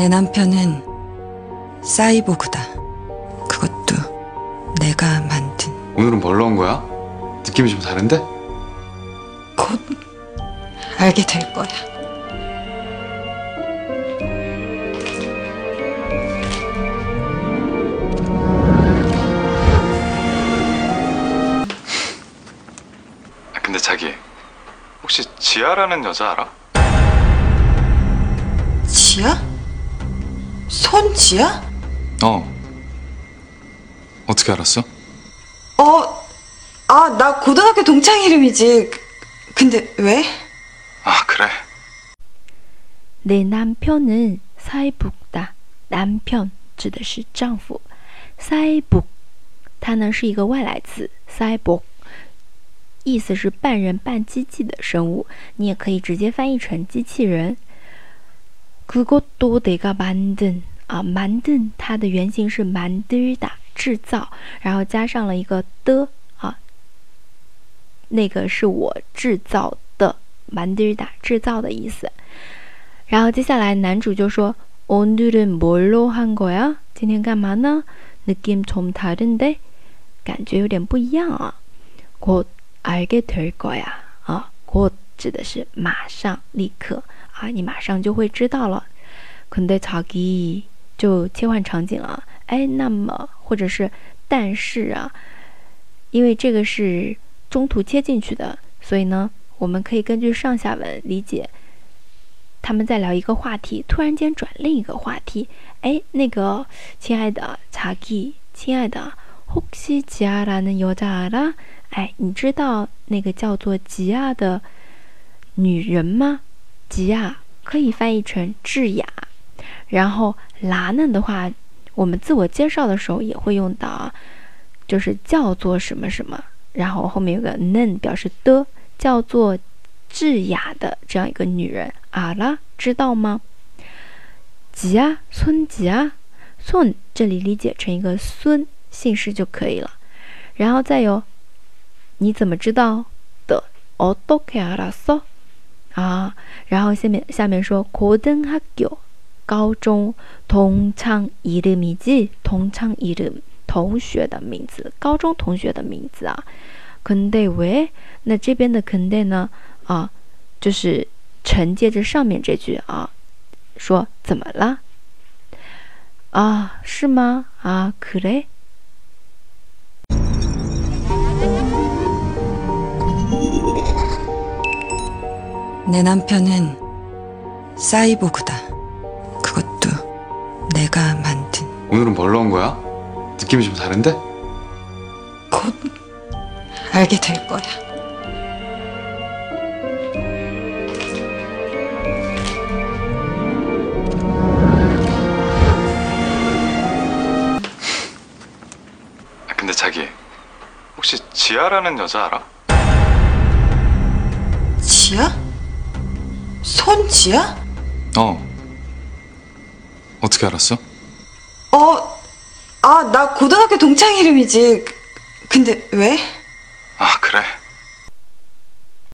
내 남편은 사이보그다. 그것도 내가 만든. 오늘은 뭘 넣은 거야? 느낌이 좀 다른데? 곧 알게 될 거야. 아, 근데 자기 혹시 지아라는 여자 알아? 지야? 손지야? 어. 어떻게 알았어? 어, 아, 나 고등학교 동창 이름이지. 그- 근데 왜? 아 그래. 내 남편은 사이북다. 男편指的是丈夫。cyborg，它呢是一个外来词，cyborg，意思是半人半机器的生物，你也可以直接翻译成机器人。 그것도내가만든啊，만든它的原型是만들다制造，然后加上了一个的啊，那个是我制造的만들다制造的意思。然后接下来男主就说오늘은뭘로한거야？今天干嘛呢？느낌좀다른데，感觉有点不一样啊。곧알게될거야啊，곧指的是马上、立刻 啊，你马上就会知道了。근데자기就切换场景了，哎，那么或者是但是啊，因为这个是中途切进去的，所以呢，我们可以根据上下文理解。他们在聊一个话题，突然间转另一个话题。哎，那个亲爱的查基，亲爱的，혹시지아라는여자알아？哎，你知道那个叫做吉亚的女人吗？ 吉亚可以翻译成智雅。然后라는的话，我们自我介绍的时候也会用到啊，就是叫做什么什么，然后后面有个는表示的，叫做智雅的这样一个女人。啊啦，知道吗？吉啊，孙吉啊，孙这里理解成一个孙姓氏就可以了。然后再有，你怎么知道的？어떻게알았어 啊，然后下面下面说고등학교高中동창이름이지동창이름同学的名字，高中同学的名字啊。근데 왜？ 那这边的근데呢？啊，就是。承接着上面这句啊，说怎么了？啊，是吗？啊，可嘞。 내 남편은 사이보그다 그것도 내가 만든 오늘은 뭘 넣은 거야? 느낌이 좀 다른데? 곧 알게 될 거야. 아, 근데 자기 혹시 지아라는 여자 알아? 지야? 손지야? 어. 어떻게 알았어? 어, 아, 나 고등학교 동창 이름이지. 그- 근데 왜? 아 그래.